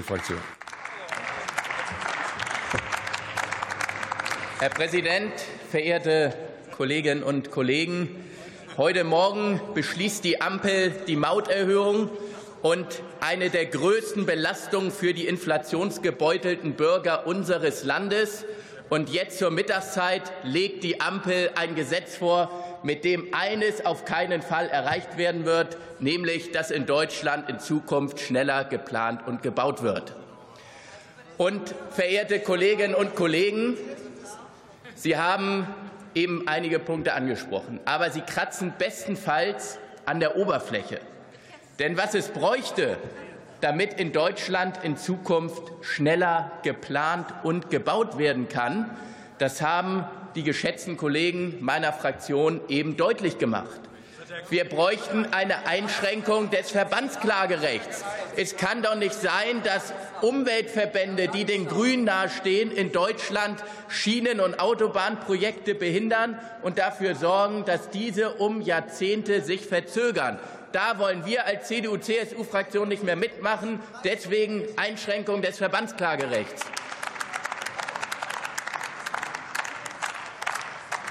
Fraktion. Herr Präsident, verehrte Kolleginnen und Kollegen! Heute Morgen beschließt die Ampel die Mauterhöhung und eine der größten Belastungen für die inflationsgebeutelten Bürger unseres Landes. Und jetzt zur Mittagszeit legt die Ampel ein Gesetz vor, mit dem eines auf keinen Fall erreicht werden wird, nämlich dass in Deutschland in Zukunft schneller geplant und gebaut wird. Und verehrte Kolleginnen und Kollegen, Sie haben eben einige Punkte angesprochen, aber Sie kratzen bestenfalls an der Oberfläche. Denn was es bräuchte, damit in Deutschland in Zukunft schneller geplant und gebaut werden kann, das haben die geschätzten Kollegen meiner Fraktion eben deutlich gemacht. Wir bräuchten eine Einschränkung des Verbandsklagerechts. Es kann doch nicht sein, dass Umweltverbände, die den Grünen nahestehen, in Deutschland Schienen- und Autobahnprojekte behindern und dafür sorgen, dass diese um Jahrzehnte sich verzögern. Da wollen wir als CDU-CSU-Fraktion nicht mehr mitmachen. Deswegen Einschränkung des Verbandsklagerechts.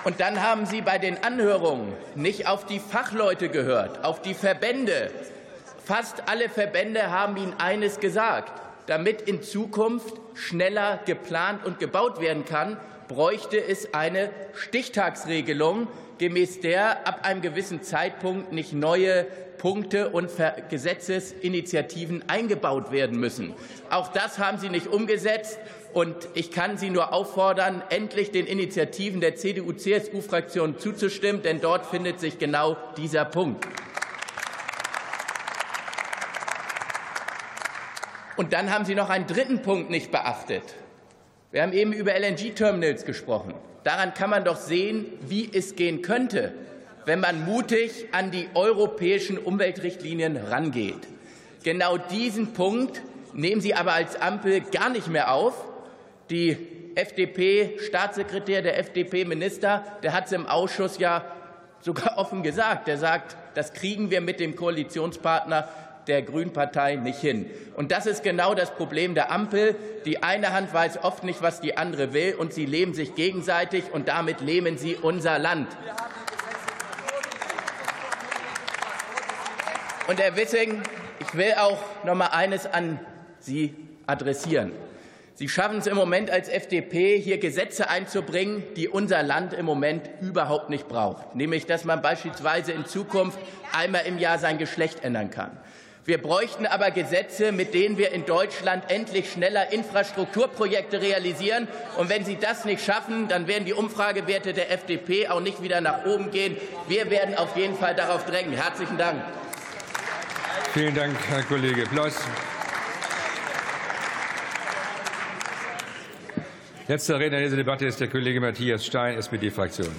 Und dann haben Sie bei den Anhörungen nicht auf die Fachleute gehört, auf die Verbände. Fast alle Verbände haben Ihnen eines gesagt. Damit in Zukunft schneller geplant und gebaut werden kann, bräuchte es eine Stichtagsregelung, gemäß der ab einem gewissen Zeitpunkt nicht neue Punkte und Gesetzesinitiativen eingebaut werden müssen. Auch das haben Sie nicht umgesetzt. Und ich kann Sie nur auffordern, endlich den Initiativen der CDU-CSU-Fraktion zuzustimmen, denn dort findet sich genau dieser Punkt. Und dann haben Sie noch einen dritten Punkt nicht beachtet. Wir haben eben über LNG-Terminals gesprochen. Daran kann man doch sehen, wie es gehen könnte, wenn man mutig an die europäischen Umweltrichtlinien rangeht. Genau diesen Punkt nehmen Sie aber als Ampel gar nicht mehr auf, die FDP-Staatssekretär, der FDP-Minister, der hat es im Ausschuss ja sogar offen gesagt. Er sagt, das kriegen wir mit dem Koalitionspartner der Grünen Partei nicht hin. Und das ist genau das Problem der Ampel. Die eine Hand weiß oft nicht, was die andere will, und sie lähmen sich gegenseitig, und damit lähmen sie unser Land. Und Herr Wissing, ich will auch noch mal eines an Sie adressieren. Sie schaffen es im Moment als FDP, hier Gesetze einzubringen, die unser Land im Moment überhaupt nicht braucht, nämlich dass man beispielsweise in Zukunft einmal im Jahr sein Geschlecht ändern kann. Wir bräuchten aber Gesetze, mit denen wir in Deutschland endlich schneller Infrastrukturprojekte realisieren. Und wenn Sie das nicht schaffen, dann werden die Umfragewerte der FDP auch nicht wieder nach oben gehen. Wir werden auf jeden Fall darauf drängen. Herzlichen Dank. Vielen Dank, Herr Kollege Ploss. Letzter Redner in dieser Debatte ist der Kollege Matthias Stein, SPD-Fraktion.